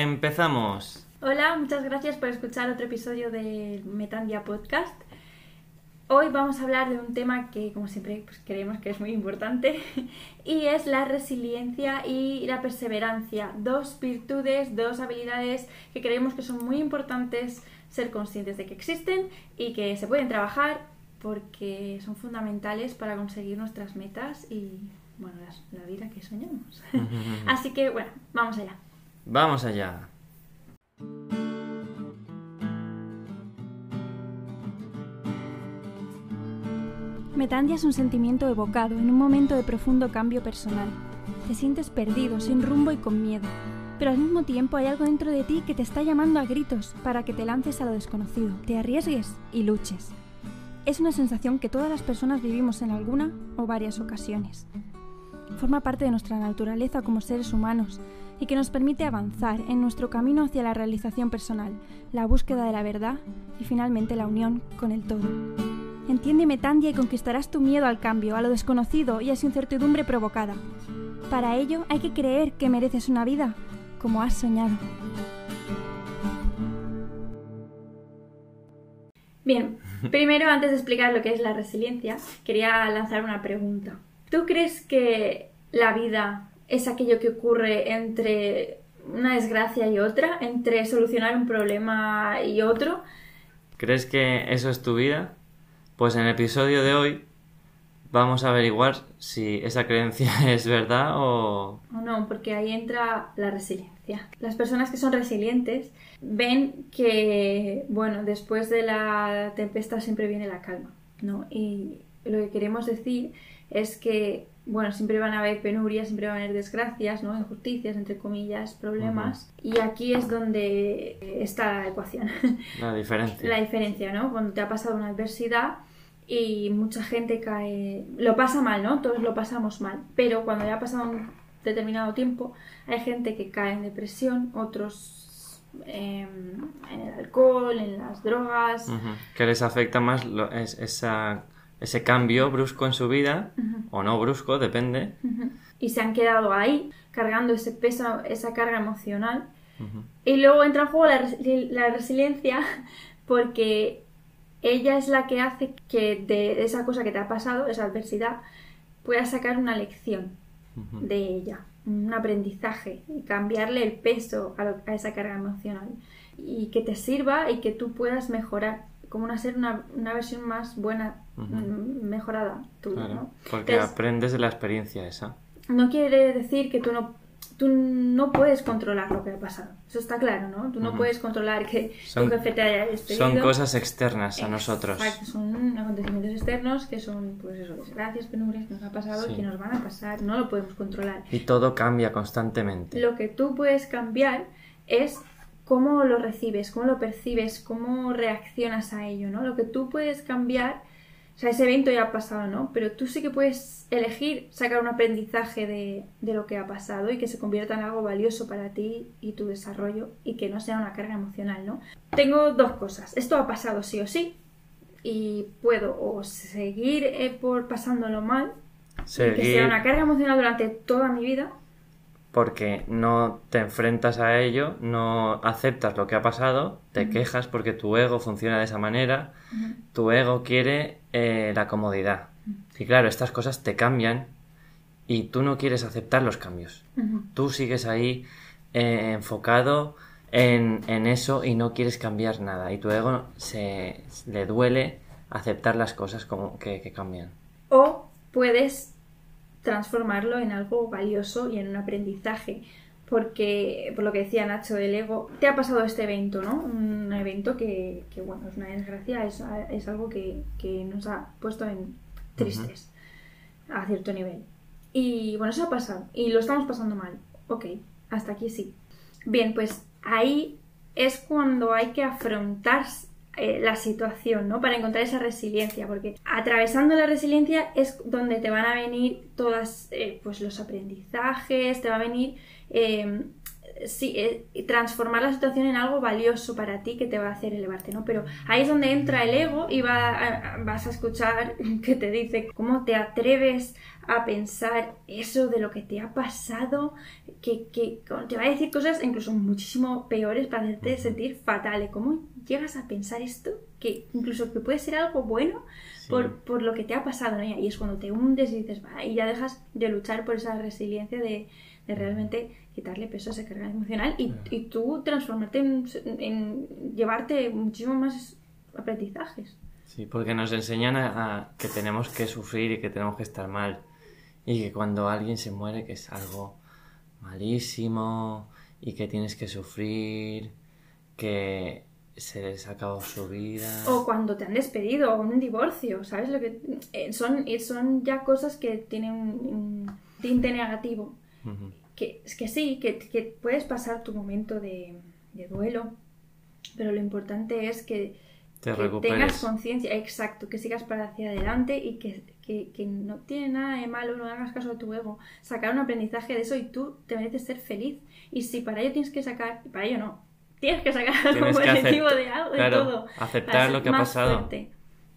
Empezamos. Hola, muchas gracias por escuchar otro episodio del Metandia Podcast. Hoy vamos a hablar de un tema que, como siempre, pues, creemos que es muy importante y es la resiliencia y la perseverancia. Dos virtudes, dos habilidades que creemos que son muy importantes ser conscientes de que existen y que se pueden trabajar porque son fundamentales para conseguir nuestras metas y, bueno, la, la vida que soñamos. Así que, bueno, vamos allá. Vamos allá. Metandia es un sentimiento evocado en un momento de profundo cambio personal. Te sientes perdido, sin rumbo y con miedo, pero al mismo tiempo hay algo dentro de ti que te está llamando a gritos para que te lances a lo desconocido, te arriesgues y luches. Es una sensación que todas las personas vivimos en alguna o varias ocasiones. Forma parte de nuestra naturaleza como seres humanos y que nos permite avanzar en nuestro camino hacia la realización personal, la búsqueda de la verdad y finalmente la unión con el todo. Entiéndeme, Tandia, y conquistarás tu miedo al cambio, a lo desconocido y a su incertidumbre provocada. Para ello hay que creer que mereces una vida como has soñado. Bien, primero antes de explicar lo que es la resiliencia, quería lanzar una pregunta. ¿Tú crees que la vida es aquello que ocurre entre una desgracia y otra, entre solucionar un problema y otro? ¿Crees que eso es tu vida? Pues en el episodio de hoy vamos a averiguar si esa creencia es verdad o... O no, porque ahí entra la resiliencia. Las personas que son resilientes ven que, bueno, después de la tempestad siempre viene la calma, ¿no? Y lo que queremos decir es que, bueno, siempre van a haber penurias, siempre van a haber desgracias, ¿no? Injusticias, entre comillas, problemas. Y aquí es donde está la ecuación. La diferencia. la diferencia, ¿no? Cuando te ha pasado una adversidad y mucha gente cae, lo pasa mal, ¿no? Todos lo pasamos mal, pero cuando ya ha pasado un determinado tiempo, hay gente que cae en depresión, otros eh, en el alcohol, en las drogas. Que les afecta más lo- es- esa, ese cambio brusco en su vida, o no brusco, depende. Y se han quedado ahí, cargando ese peso, esa carga emocional. Y luego entra en juego la, la resiliencia porque ella es la que hace que de esa cosa que te ha pasado, esa adversidad, puedas sacar una lección de ella, un aprendizaje y cambiarle el peso a, lo- a esa carga emocional. Y que te sirva y que tú puedas mejorar, como una ser una, una versión más buena, Mm, mejorada tuya, Claro, ¿no? porque Entonces, aprendes de la experiencia esa. no quiere decir que tú no tú no puedes controlar lo que ha pasado. Eso está claro, ¿no? Tú no Ujú. puedes controlar que Son- tu jefe te haya despedido. Son cosas externas a nosotros. Exacto, son acontecimientos externos que son, pues eso, desgracias, penurias que nos ha pasado Sí. y que nos van a pasar. No lo podemos controlar. Y todo cambia constantemente. Lo que tú puedes cambiar es cómo lo recibes, cómo lo percibes, cómo reaccionas a ello, ¿no? Lo que tú puedes cambiar, sea, ese evento ya ha pasado, ¿no? Pero tú sí que puedes elegir sacar un aprendizaje de, de lo que ha pasado y que se convierta en algo valioso para ti y tu desarrollo y que no sea una carga emocional, ¿no? Tengo dos cosas. Esto ha pasado sí o sí y puedo o seguir eh, por pasándolo mal, y que sea Seguir una carga emocional durante toda mi vida, porque no te enfrentas a ello, no aceptas lo que ha pasado, te quejas porque tu ego funciona de esa manera, tu ego quiere eh, la comodidad. Y claro, estas cosas te cambian y tú no quieres aceptar los cambios. Tú sigues ahí eh, enfocado en, en eso y no quieres cambiar nada. Y tu ego se, le duele aceptar las cosas como que, que cambian. o puedes transformarlo en algo valioso y en un aprendizaje. Porque, por lo que decía Nacho del ego, te ha pasado este evento, ¿no? Un evento que, que, bueno, es una desgracia, es, es algo que, que nos ha puesto en tristes a cierto nivel. Y bueno, eso ha pasado y lo estamos pasando mal. Ok, hasta aquí sí. Bien, pues ahí es cuando hay que afrontar eh, la situación, ¿no? Para encontrar esa resiliencia, porque atravesando la resiliencia es donde te van a venir todas, eh, pues los aprendizajes, te va a venir eh, sí, eh, transformar la situación en algo valioso para ti que te va a hacer elevarte, ¿no? Pero ahí es donde entra el ego y va vas a escuchar que te dice cómo te atreves a pensar eso de lo que te ha pasado, que, que te va a decir cosas incluso muchísimo peores para hacerte sentir fatal. ¿Cómo llegas a pensar esto? Que incluso que puede ser algo bueno por, por, lo que te ha pasado, ¿no? Y es cuando te hundes y dices, va, y ya dejas de luchar por esa resiliencia de, de realmente quitarle peso a esa carga emocional y, y tú transformarte en, llevarte muchísimo más aprendizajes. Sí, porque nos enseñan a, que tenemos que sufrir y que tenemos que estar mal. Y que cuando alguien se muere, que es algo malísimo y que tienes que sufrir, que se les acabó su vida. O cuando te han despedido, o un divorcio, ¿sabes? Lo que eh, son, son ya cosas que tienen un tinte negativo que, que sí, que, que puedes pasar tu momento de, duelo, pero lo importante es que, tengas conciencia, exacto, que sigas para hacia adelante y que, no tiene nada de malo, no hagas caso a tu ego, sacar un aprendizaje de eso y tú te mereces ser feliz. Y si para ello tienes que sacar, para ello no, tienes que sacar algo positivo de algo, de todo. Aceptar lo que ha pasado.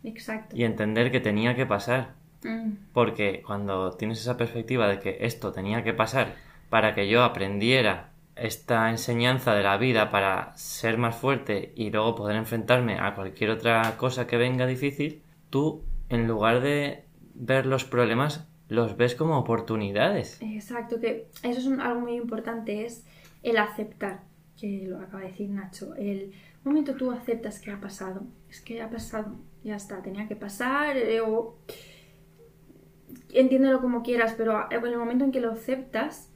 Exacto. Y entender que tenía que pasar. Mm. Porque cuando tienes esa perspectiva de que esto tenía que pasar para que yo aprendiera esta enseñanza de la vida para ser más fuerte y luego poder enfrentarme a cualquier otra cosa que venga difícil, tú en lugar de ver los problemas los ves como oportunidades. Exacto, que eso es algo muy importante, es el aceptar, que lo acaba de decir Nacho, el momento tú aceptas que ha pasado, es que ha pasado, ya está, tenía que pasar, eh, o entiéndelo como quieras, pero en el momento en que lo aceptas,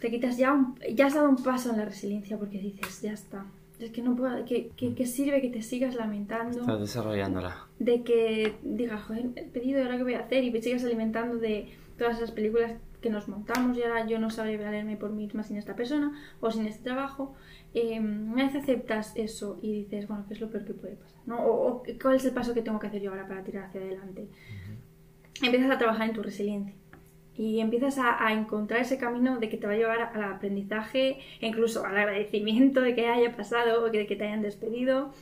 te quitas ya un, ya has dado un paso en la resiliencia porque dices, ya está. Es que no puedo, que, que, sirve que te sigas lamentando. Estás desarrollándola. De que digas, joder, he pedido, ahora qué voy a hacer? Y te sigas alimentando de todas esas películas que nos montamos y ahora yo no sabré valerme por mí misma sin esta persona o sin este trabajo. Eh, una vez aceptas eso y dices, bueno, ¿qué es lo peor que puede pasar? ¿no? O, cuál es el paso que tengo que hacer yo ahora para tirar hacia adelante. Empiezas a trabajar en tu resiliencia y empiezas a, encontrar ese camino de que te va a llevar al aprendizaje incluso al agradecimiento de que haya pasado o de que te hayan despedido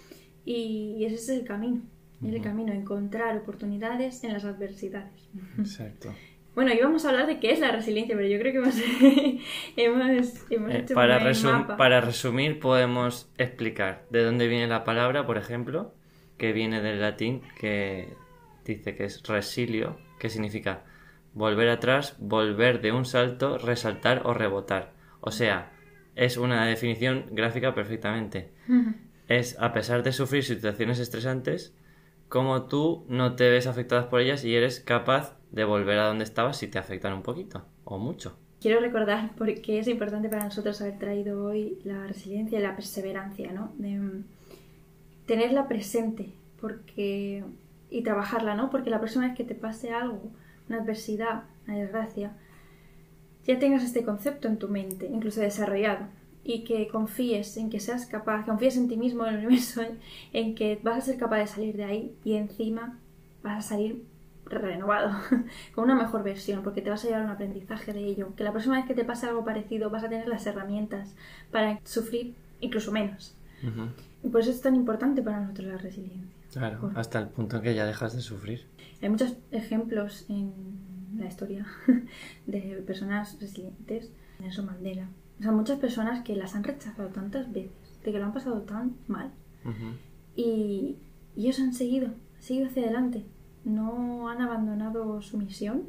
y, ese es el camino, es el camino, encontrar oportunidades en las adversidades. Exacto. Bueno, íbamos a hablar de qué es la resiliencia, pero yo creo que hemos, hemos, eh, hecho para, mapa. para resumir podemos explicar de dónde viene la palabra, por ejemplo, que viene del latín, que dice que es resilio, que significa volver atrás, volver de un salto, resaltar o rebotar. O sea, es una definición gráfica perfectamente. Es, a pesar de sufrir situaciones estresantes, como tú no te ves afectadas por ellas y eres capaz de volver a donde estabas si te afectan un poquito o mucho. Quiero recordar por qué es importante para nosotros haber traído hoy la resiliencia y la perseverancia, ¿no? De mm, tenerla presente porque y trabajarla, ¿no? Porque la próxima vez que te pase algo una adversidad, una desgracia, ya tengas este concepto en tu mente, incluso desarrollado, y que confíes en que seas capaz, confíes en ti mismo, en el universo, en, que vas a ser capaz de salir de ahí y encima vas a salir renovado, con una mejor versión, porque te vas a llevar un aprendizaje de ello, que la próxima vez que te pase algo parecido vas a tener las herramientas para sufrir incluso menos. Y por eso es tan importante para nosotros la resiliencia. Claro, hasta el punto en que ya dejas de sufrir. Hay muchos ejemplos en la historia de personas resilientes. Nelson Mandela. O sea, muchas personas que las han rechazado tantas veces, de que lo han pasado tan mal. y, ellos han seguido, han seguido hacia adelante. No han abandonado su misión.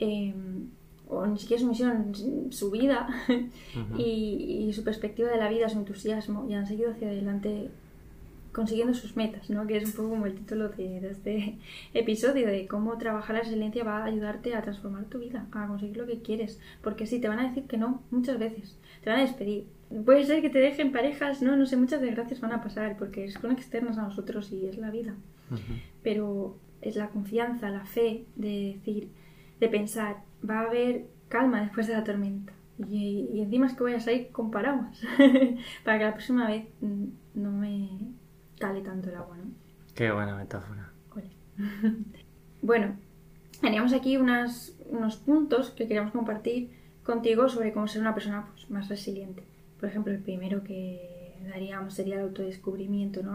Em, o ni siquiera su misión, su vida y, y, su perspectiva de la vida, su entusiasmo, y han seguido hacia adelante consiguiendo sus metas, ¿no? Que es un poco como el título de, este episodio, de cómo trabajar la resiliencia va a ayudarte a transformar tu vida, a conseguir lo que quieres. Porque sí, te van a decir que no muchas veces, te van a despedir. Puede ser que te dejen parejas, no, no sé, muchas desgracias van a pasar porque son externas a nosotros y es la vida. Pero es la confianza, la fe de decir, de pensar, va a haber calma después de la tormenta. Y, y encima es que voy a salir con paraguas para que la próxima vez mm, no me cale tanto el agua, ¿no? Qué buena metáfora. bueno, teníamos aquí unos puntos que queríamos compartir contigo sobre cómo ser una persona pues, más resiliente. Por ejemplo, el primero que daríamos sería el autodescubrimiento, ¿no?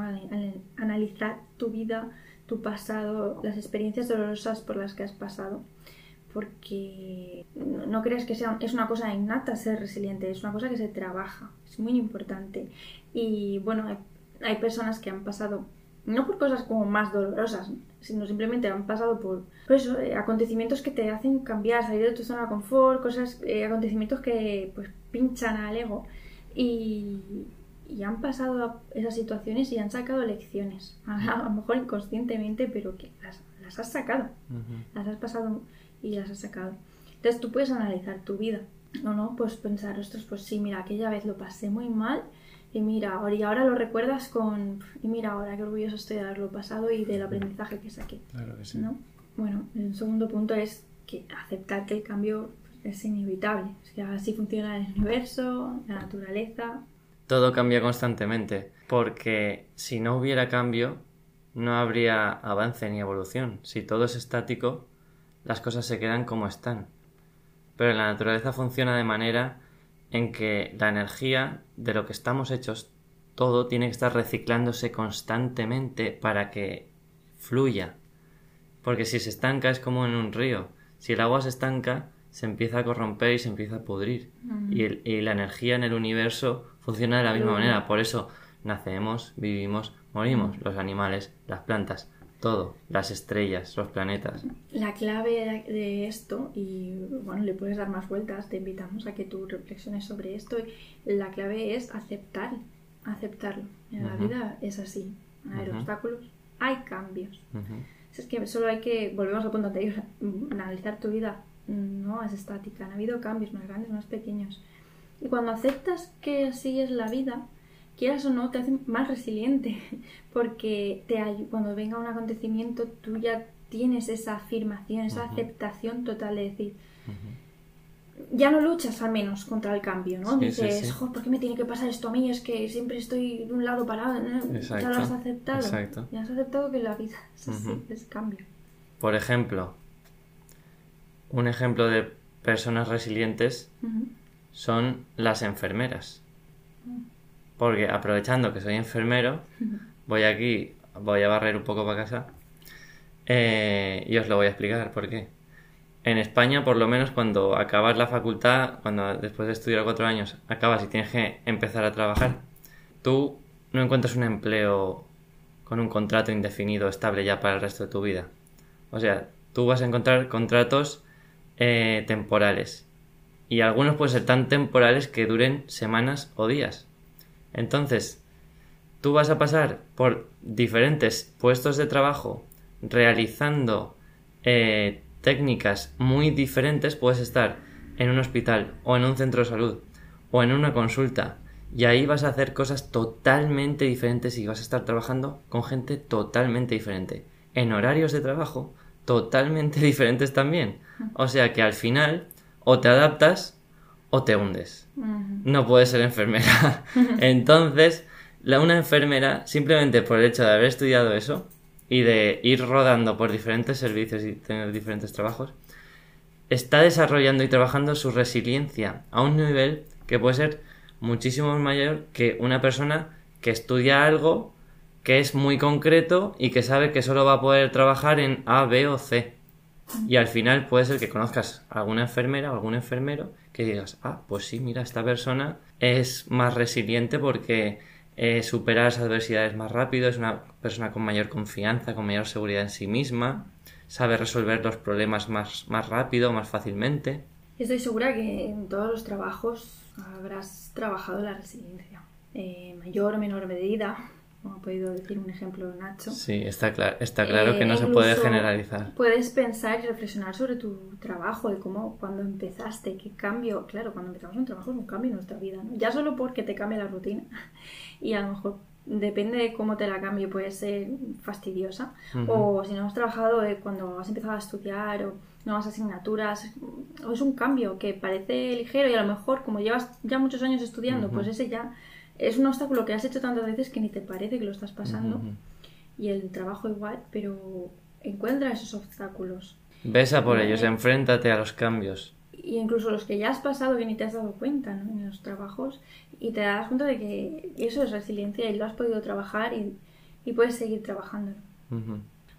analizar tu vida, tu pasado, las experiencias dolorosas por las que has pasado. Porque no creas que sea, es una cosa innata ser resiliente, es una cosa que se trabaja, es muy importante. Y bueno, hay, personas que han pasado no por cosas como más dolorosas, sino simplemente han pasado por, eso, eh, acontecimientos que te hacen cambiar, salir de tu zona de confort, cosas, eh, acontecimientos que pues pinchan al ego y, han pasado esas situaciones y han sacado lecciones, a, lo mejor inconscientemente, pero que las, las has sacado, las has pasado y las has sacado. Entonces tú puedes analizar tu vida, ¿no? no pues pensar, ostras, pues sí, mira, aquella vez lo pasé muy mal y mira, ahora, y ahora lo recuerdas con, y mira ahora qué orgulloso estoy de haberlo pasado y del aprendizaje que saqué. Claro que sí. ¿no? Bueno, el segundo punto es que aceptar que el cambio es inevitable. O sea, así funciona el universo, la naturaleza. Todo cambia constantemente, porque si no hubiera cambio, no habría avance ni evolución. Si todo es estático, las cosas se quedan como están. Pero la naturaleza funciona de manera en que la energía de lo que estamos hechos, todo tiene que estar reciclándose constantemente para que fluya. Porque si se estanca es como en un río. Si el agua se estanca, se empieza a corromper y se empieza a pudrir. y, la energía en el universo funciona de la misma manera. Por eso nacemos, vivimos, morimos. Los animales, las plantas todo, las estrellas, los planetas. La clave de esto, y bueno, le puedes dar más vueltas, te invitamos a que tú reflexiones sobre esto, la clave es aceptar, aceptarlo. En la vida es así, hay obstáculos, hay cambios. Es que solo hay que, volvemos al punto anterior, analizar tu vida, no es estática, han habido cambios más grandes, más pequeños. Y cuando aceptas que así es la vida, quieras o no, te hace más resiliente, porque te, cuando venga un acontecimiento tú ya tienes esa afirmación, esa aceptación total de decir, ya no luchas al menos contra el cambio, ¿no? Dices, ¿por qué me tiene que pasar esto a mí? Es que siempre estoy de un lado parado, ya lo has aceptado. Ya has aceptado que la vida es así, es cambio. Por ejemplo, un ejemplo de personas resilientes son las enfermeras. Porque aprovechando que soy enfermero, voy aquí, voy a barrer un poco para casa eh, y os lo voy a explicar por qué. En España, por lo menos, cuando acabas la facultad, cuando después de estudiar cuatro años acabas y tienes que empezar a trabajar, tú no encuentras un empleo con un contrato indefinido estable ya para el resto de tu vida. O sea, tú vas a encontrar contratos eh, temporales. Y algunos pueden ser tan temporales que duren semanas o días. Entonces, tú vas a pasar por diferentes puestos de trabajo realizando eh, técnicas muy diferentes. Puedes estar en un hospital o en un centro de salud o en una consulta y ahí vas a hacer cosas totalmente diferentes y vas a estar trabajando con gente totalmente diferente. En horarios de trabajo totalmente diferentes también. O sea que al final o te adaptas o te hundes. No puedes ser enfermera. Entonces, la, una enfermera, simplemente por el hecho de haber estudiado eso y de ir rodando por diferentes servicios y tener diferentes trabajos, está desarrollando y trabajando su resiliencia a un nivel que puede ser muchísimo mayor que una persona que estudia algo que es muy concreto y que sabe que solo va a poder trabajar en A, B o C. Y al final puede ser que conozcas a alguna enfermera o algún enfermero que digas, ah, pues sí, mira, esta persona es más resiliente porque eh, supera las adversidades más rápido, es una persona con mayor confianza, con mayor seguridad en sí misma, sabe resolver los problemas más, más rápido, más fácilmente. Estoy segura que en todos los trabajos habrás trabajado la resiliencia, en mayor o menor medida, como ha podido decir un ejemplo Nacho. Sí, está, claro está claro que no se puede generalizar. Puedes pensar y reflexionar sobre tu trabajo, de cómo cuando empezaste, qué cambio. Claro, cuando empezamos un trabajo es un cambio en nuestra vida, ¿no? Ya solo porque te cambia la rutina y a lo mejor depende de cómo te la cambie, puede ser fastidiosa. O si no has trabajado eh, cuando has empezado a estudiar o nuevas asignaturas, o es un cambio que parece ligero y a lo mejor como llevas ya muchos años estudiando, pues ese ya es un obstáculo que has hecho tantas veces que ni te parece que lo estás pasando. Y el trabajo igual, pero encuentra esos obstáculos. Besa por ellos, enfréntate a los cambios. y incluso los que ya has pasado que ni te has dado cuenta ¿no? en los trabajos y te das cuenta de que eso es resiliencia y lo has podido trabajar y, y puedes seguir trabajando.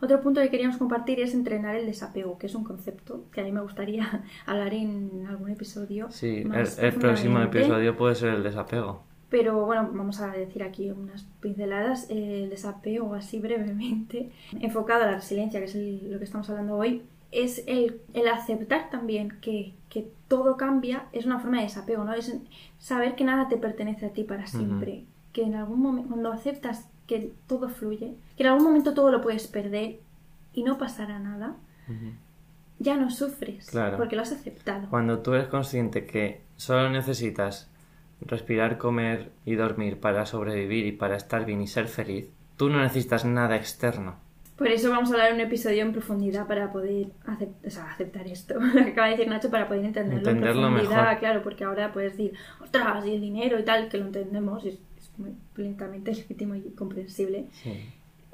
Otro punto que queríamos compartir es entrenar el desapego, que es un concepto que a mí me gustaría hablar en algún episodio. Sí, el, próximo episodio puede ser el desapego. Pero bueno, vamos a decir aquí unas pinceladas. El desapego, así brevemente, enfocado a la resiliencia, que es lo que estamos hablando hoy, es el, el aceptar también que, que, todo cambia, es una forma de desapego, ¿no? Es saber que nada te pertenece a ti para siempre. Que en algún momento, cuando aceptas que todo fluye, que en algún momento todo lo puedes perder y no pasará nada, ya no sufres porque lo has aceptado. Cuando tú eres consciente que solo necesitas respirar, comer y dormir para sobrevivir y para estar bien y ser feliz, tú no necesitas nada externo. Por eso vamos a hablar un episodio en profundidad para poder aceptar esto, lo que acaba de decir Nacho, para poder entenderlo, en profundidad, claro, porque ahora puedes decir, ostras, y el dinero y tal, que lo entendemos, es, es muy plenamente legítimo y comprensible.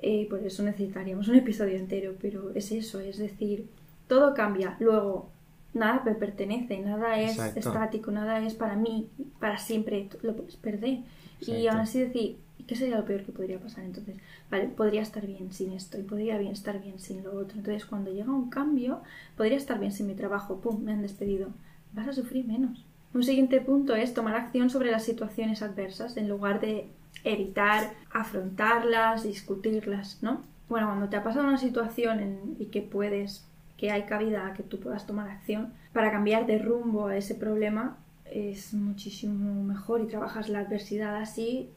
Eh, por eso necesitaríamos un episodio entero, pero es eso, es decir, todo cambia, luego nada me pertenece, nada es estático, nada es para mí, para siempre, lo puedes perder. Y aún así decir, ¿qué sería lo peor que podría pasar? Entonces, vale, podría estar bien sin esto y podría bien estar bien sin lo otro. Entonces, cuando llega un cambio, podría estar bien sin mi trabajo, pum, me han despedido. Vas a sufrir menos. Un siguiente punto es tomar acción sobre las situaciones adversas en lugar de evitar afrontarlas, discutirlas, ¿no? Bueno, cuando te ha pasado una situación y que puedes, que hay cabida a que tú puedas tomar acción para cambiar de rumbo a ese problema, es muchísimo mejor y trabajas la adversidad así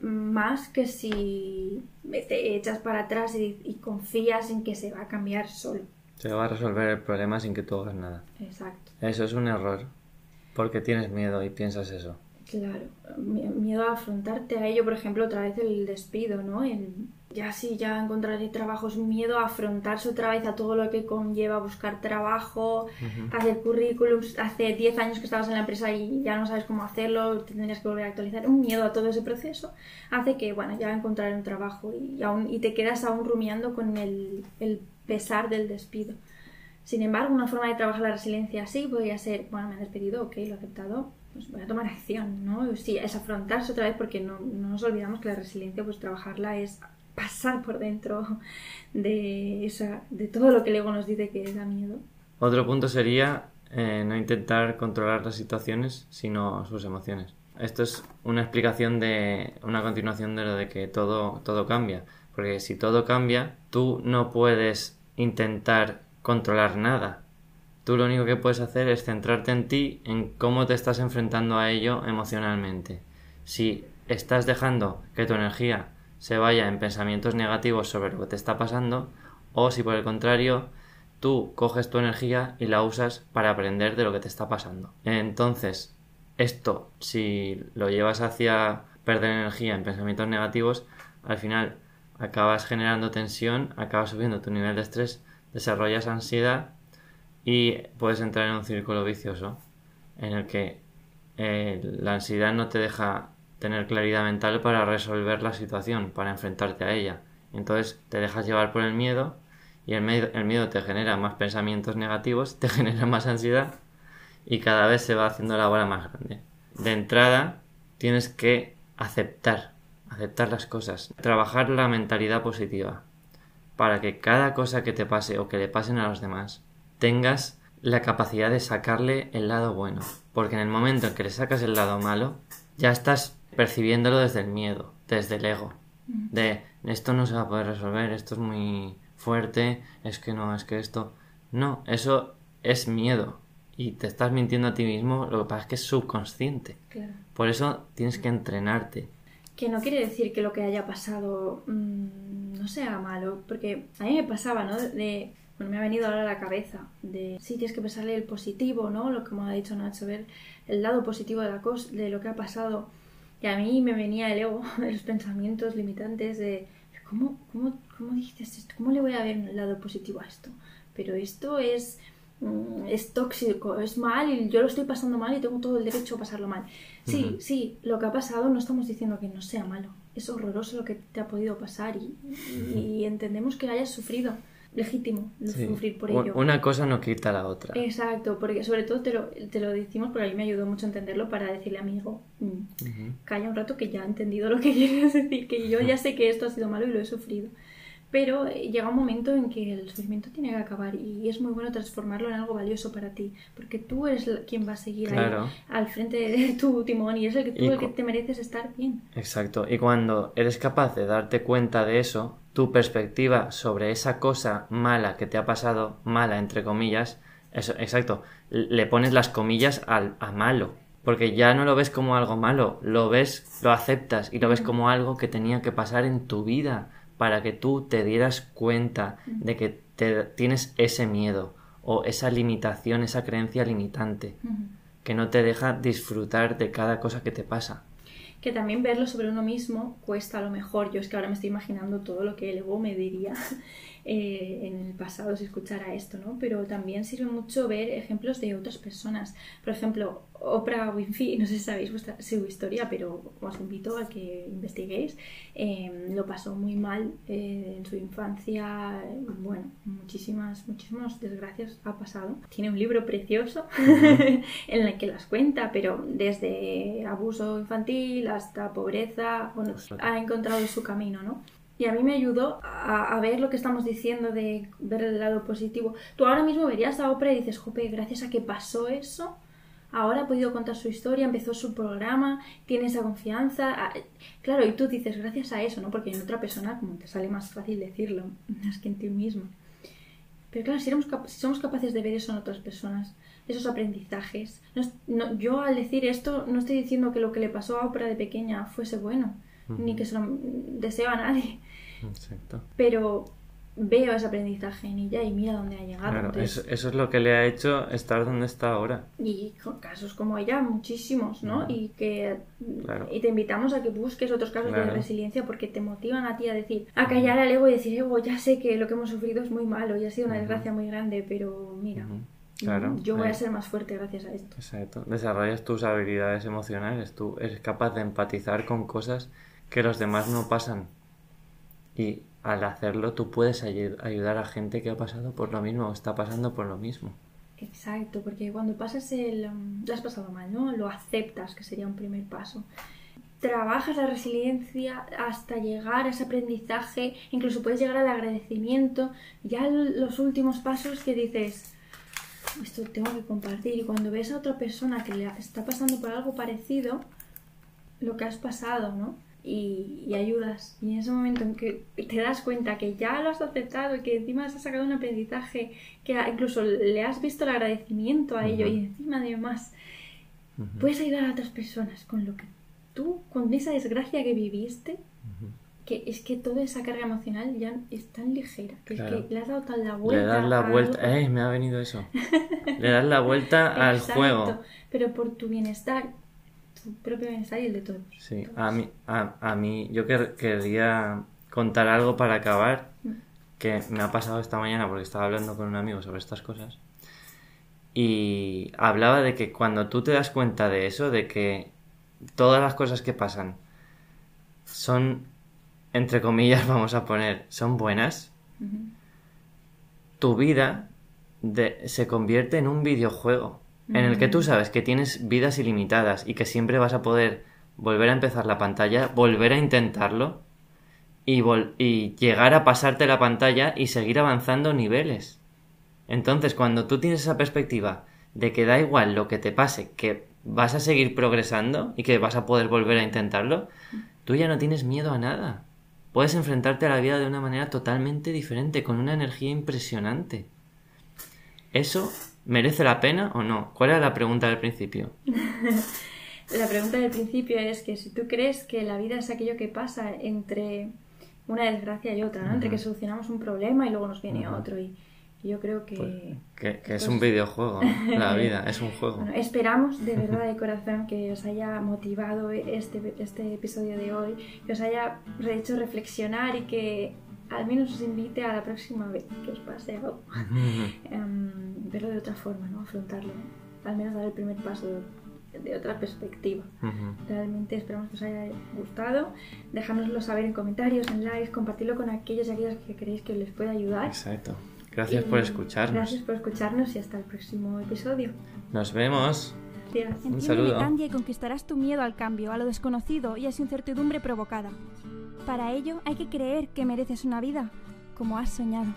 más que si te echas para atrás y, confías en que se va a cambiar solo. Se va a resolver el problema sin que tú hagas nada. Exacto. Eso es un error, porque tienes miedo y piensas eso. Claro, miedo a afrontarte a ello, por ejemplo, otra vez el despido, ¿no? Ya sí, ya encontraré trabajos, miedo a afrontarse otra vez a todo lo que conlleva buscar trabajo, hacer currículums, hace 10 años que estabas en la empresa y ya no sabes cómo hacerlo, tendrías que volver a actualizar, un miedo a todo ese proceso hace que, bueno, ya encontraré un trabajo y, aún, y te quedas aún rumiando con el, el pesar del despido. Sin embargo, una forma de trabajar la resiliencia así podría ser, bueno, me han despedido, ok, lo he aceptado, pues voy a tomar acción, ¿no? Sí, es afrontarse otra vez porque no, nos olvidamos que la resiliencia, pues trabajarla es pasar por dentro de, esa, de todo lo que el ego nos dice que da miedo. Otro punto sería eh, no intentar controlar las situaciones, sino sus emociones. Esto es una explicación de una continuación de lo de que todo, todo cambia. Porque si todo cambia, tú no puedes intentar controlar nada. Tú lo único que puedes hacer es centrarte en ti, en cómo te estás enfrentando a ello emocionalmente. Si estás dejando que tu energía se vaya en pensamientos negativos sobre lo que te está pasando, o si por el contrario tú coges tu energía y la usas para aprender de lo que te está pasando. Entonces, esto, si lo llevas hacia perder energía en pensamientos negativos, al final acabas generando tensión, acabas subiendo tu nivel de estrés, desarrollas ansiedad y puedes entrar en un círculo vicioso en el que eh, la ansiedad no te deja tener claridad mental para resolver la situación, para enfrentarte a ella. Entonces te dejas llevar por el miedo y el, miedo, te genera más pensamientos negativos, te genera más ansiedad y cada vez se va haciendo la bola más grande. De entrada tienes que aceptar, aceptar las cosas, trabajar la mentalidad positiva para que cada cosa que te pase o que le pasen a los demás tengas la capacidad de sacarle el lado bueno. Porque en el momento en que le sacas el lado malo, ya estás percibiéndolo desde el miedo, desde el ego. De esto no se va a poder resolver, esto es muy fuerte, es que no, es que esto. No, eso es miedo. Y te estás mintiendo a ti mismo, lo que pasa es que es subconsciente. Por eso tienes que entrenarte. Que no quiere decir que lo que haya pasado mm, no sea malo, porque a mí me pasaba, ¿no? De, bueno, me ha venido ahora a la cabeza de sí tienes que pensarle el positivo, ¿no? Lo que me ha dicho Nacho, ver el lado positivo de la cosa, de lo que ha pasado. A mí me venía el ego, los pensamientos limitantes de ¿cómo, cómo, cómo dices esto? ¿Cómo le voy a ver el lado positivo a esto? Pero esto es, mm, es tóxico, es mal y yo lo estoy pasando mal y tengo todo el derecho a pasarlo mal. Sí, sí, lo que ha pasado no estamos diciendo que no sea malo. Es horroroso lo que te ha podido pasar y, y entendemos que hayas sufrido legítimo Sí. sufrir por ello. Una cosa no quita la otra. Exacto, porque sobre todo te lo, te lo decimos porque a mí me ayudó mucho a entenderlo para decirle a mi hijo, "Mm, Ujú. calla un rato que ya he entendido lo que quieres decir, que yo ya sé que esto ha sido malo y lo he sufrido. Pero eh, llega un momento en que el sufrimiento tiene que acabar y es muy bueno transformarlo en algo valioso para ti, porque tú eres quien va a seguir Claro. ahí al frente de tu timón y es el que tú el que te mereces estar bien. Exacto. Y cuando eres capaz de darte cuenta de eso, tu perspectiva sobre esa cosa mala que te ha pasado, mala entre comillas, eso, exacto, le pones las comillas al, a malo. Porque ya no lo ves como algo malo, lo ves, lo aceptas y lo ves como algo que tenía que pasar en tu vida para que tú te dieras cuenta de que te, tienes ese miedo o esa limitación, esa creencia limitante que no te deja disfrutar de cada cosa que te pasa. Que también verlo sobre uno mismo cuesta a lo mejor. Yo es que ahora me estoy imaginando todo lo que el ego me diría eh, en el pasado si escuchara esto, ¿no? Pero también sirve mucho ver ejemplos de otras personas. Por ejemplo, Oprah Winfrey, no sé si sabéis vuestra, su historia, pero os invito a que investiguéis. Eh, lo pasó muy mal eh, en su infancia. Bueno, muchísimas, muchísimas desgracias ha pasado. Tiene un libro precioso en el que las cuenta, pero desde abuso infantil hasta pobreza, bueno, ha encontrado su camino, ¿no? Y a mí me ayudó a, ver lo que estamos diciendo de ver el lado positivo. Tú ahora mismo verías a Oprah y dices, jope, gracias a que pasó eso, ahora ha podido contar su historia, empezó su programa, tiene esa confianza. Ah, Claro, y tú dices, gracias a eso, ¿no? Porque en otra persona como te sale más fácil decirlo, más que en ti mismo. Pero claro, si, si somos capaces de ver eso en otras personas, esos aprendizajes. no no- yo al decir esto no estoy diciendo que lo que le pasó a Oprah de pequeña fuese bueno, ni que se lo deseo a nadie, Exacto. pero veo ese aprendizaje en ella y mira dónde ha llegado. Claro, Entonces, eso, eso es lo que le ha hecho estar donde está ahora. Y con casos como ella, muchísimos, ¿no? Y que Claro. y te invitamos a que busques otros casos de resiliencia porque te motivan a ti a decir, a callar al ego y decir, ego, ya sé que lo que hemos sufrido es muy malo y ha sido una desgracia muy grande, pero mira. Claro. yo voy eh, a ser más fuerte gracias a esto. Exacto. Desarrollas tus habilidades emocionales. Tú eres capaz de empatizar con cosas que los demás no pasan. Y al hacerlo tú puedes ayu- ayudar a gente que ha pasado por lo mismo o está pasando por lo mismo. Exacto, porque cuando pasas el... um, lo has pasado mal, ¿no? Lo aceptas, que sería un primer paso. Trabajas la resiliencia hasta llegar a ese aprendizaje, incluso puedes llegar al agradecimiento, ya los últimos pasos que dices, esto tengo que compartir, y cuando ves a otra persona que le está pasando por algo parecido, lo que has pasado, ¿no? Y, y ayudas. Y en ese momento en que te das cuenta que ya lo has aceptado y que encima has sacado un aprendizaje, que incluso le has visto el agradecimiento a ello Ujú. y encima además Ujú. puedes ayudar a otras personas con lo que tú, con esa desgracia que viviste, Ujú. que es que toda esa carga emocional ya es tan ligera, que Claro. es que le has dado tan la vuelta. Le das la vuelta. algo. ¡Eh! Me ha venido eso. Le das la vuelta al juego. Pero por tu bienestar, tu propio y el de todos. Sí, Todos. a mí, a, a mí yo quer- quería contar algo para acabar Mm. que me ha pasado esta mañana porque estaba hablando con un amigo sobre estas cosas y hablaba de que cuando tú te das cuenta de eso, de que todas las cosas que pasan son, entre comillas, vamos a poner, son buenas, tu vida de- se convierte en un videojuego en el que tú sabes que tienes vidas ilimitadas y que siempre vas a poder volver a empezar la pantalla, volver a intentarlo y, vol- y llegar a pasarte la pantalla y seguir avanzando niveles. Entonces, cuando tú tienes esa perspectiva de que da igual lo que te pase, que vas a seguir progresando y que vas a poder volver a intentarlo, tú ya no tienes miedo a nada. Puedes enfrentarte a la vida de una manera totalmente diferente, con una energía impresionante. ¿Eso merece la pena o no? ¿Cuál era la pregunta del principio? La pregunta del principio es que si tú crees que la vida es aquello que pasa entre una desgracia y otra, ¿no? Entre que solucionamos un problema y luego nos viene otro. Y yo creo que... Pues, que, que es pues- un videojuego, la vida es un juego. Bueno, esperamos de verdad de corazón que os haya motivado este, este episodio de hoy, que os haya hecho reflexionar y que al menos os invite a la próxima vez que os pase algo, verlo de otra forma, ¿no? Afrontarlo, al menos dar el primer paso de otra perspectiva. Realmente esperamos que os haya gustado. Dejárnoslo saber en comentarios, en likes, compartirlo con aquellos y aquellas que creéis que les puede ayudar. Exacto. Gracias por escucharnos. Gracias por escucharnos y hasta el próximo episodio. Nos vemos. Un saludo. y conquistarás tu miedo al cambio, a lo desconocido y a su incertidumbre provocada. Para ello hay que creer que mereces una vida como has soñado.